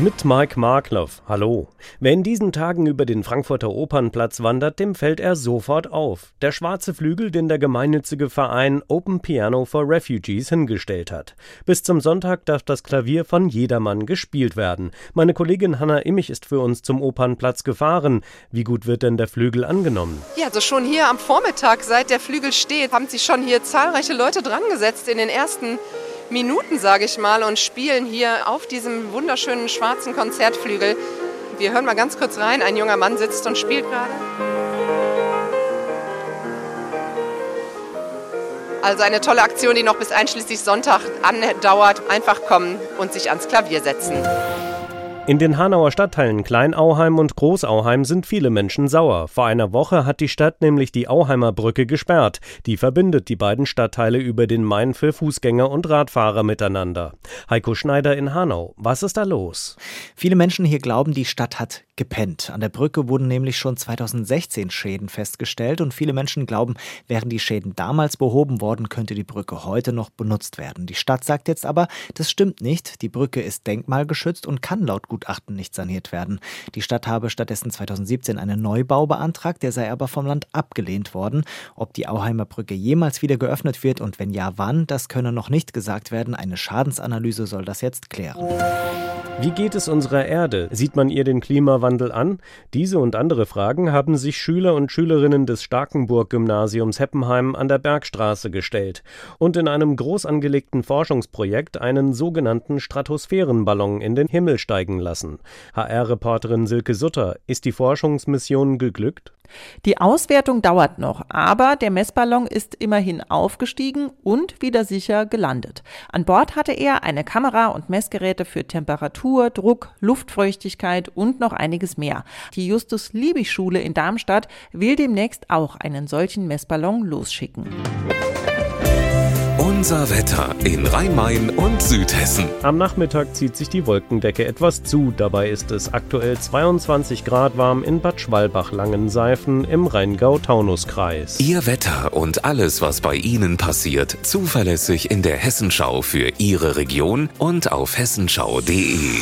Mit Mike Markloff. Hallo. Wer in diesen Tagen über den Frankfurter Opernplatz wandert, dem fällt er sofort auf. Der schwarze Flügel, den der gemeinnützige Verein Open Piano for Refugees hingestellt hat. Bis zum Sonntag darf das Klavier von jedermann gespielt werden. Meine Kollegin Hanna Immich ist für uns zum Opernplatz gefahren. Wie gut wird denn der Flügel angenommen? Ja, also schon hier am Vormittag, seit der Flügel steht, haben sich schon hier zahlreiche Leute dran gesetzt in den ersten Minuten, sage ich mal, und spielen hier auf diesem wunderschönen schwarzen Konzertflügel. Wir hören mal ganz kurz rein. Ein junger Mann sitzt und spielt gerade. Also eine tolle Aktion, die noch bis einschließlich Sonntag andauert. Einfach kommen und sich ans Klavier setzen. In den Hanauer Stadtteilen Kleinauheim und Großauheim sind viele Menschen sauer. Vor einer Woche hat die Stadt nämlich die Auheimer Brücke gesperrt. Die verbindet die beiden Stadtteile über den Main für Fußgänger und Radfahrer miteinander. Heiko Schneider in Hanau. Was ist da los? Viele Menschen hier glauben, die Stadt hat gepennt. An der Brücke wurden nämlich schon 2016 Schäden festgestellt und viele Menschen glauben, wären die Schäden damals behoben worden, könnte die Brücke heute noch benutzt werden. Die Stadt sagt jetzt aber, das stimmt nicht. Die Brücke ist denkmalgeschützt und kann laut Gutachten nicht saniert werden. Die Stadt habe stattdessen 2017 einen Neubau beantragt, der sei aber vom Land abgelehnt worden. Ob die Auheimer Brücke jemals wieder geöffnet wird und wenn ja, wann, das könne noch nicht gesagt werden. Eine Schadensanalyse soll das jetzt klären. Wie geht es unserer Erde? Sieht man ihr den Klimawandel an? Diese und andere Fragen haben sich Schüler und Schülerinnen des Starkenburg-Gymnasiums Heppenheim an der Bergstraße gestellt und in einem groß angelegten Forschungsprojekt einen sogenannten Stratosphärenballon in den Himmel steigen lassen. HR-Reporterin Silke Sutter, ist die Forschungsmission geglückt? Die Auswertung dauert noch, aber der Messballon ist immerhin aufgestiegen und wieder sicher gelandet. An Bord hatte er eine Kamera und Messgeräte für Temperatur, Druck, Luftfeuchtigkeit und noch einiges mehr. Die Justus-Liebig-Schule in Darmstadt will demnächst auch einen solchen Messballon losschicken. Unser Wetter in Rhein-Main und Südhessen. Am Nachmittag zieht sich die Wolkendecke etwas zu. Dabei ist es aktuell 22 Grad warm in Bad Schwalbach-Langenseifen im Rheingau-Taunus-Kreis. Ihr Wetter und alles, was bei Ihnen passiert, zuverlässig in der Hessenschau für Ihre Region und auf hessenschau.de.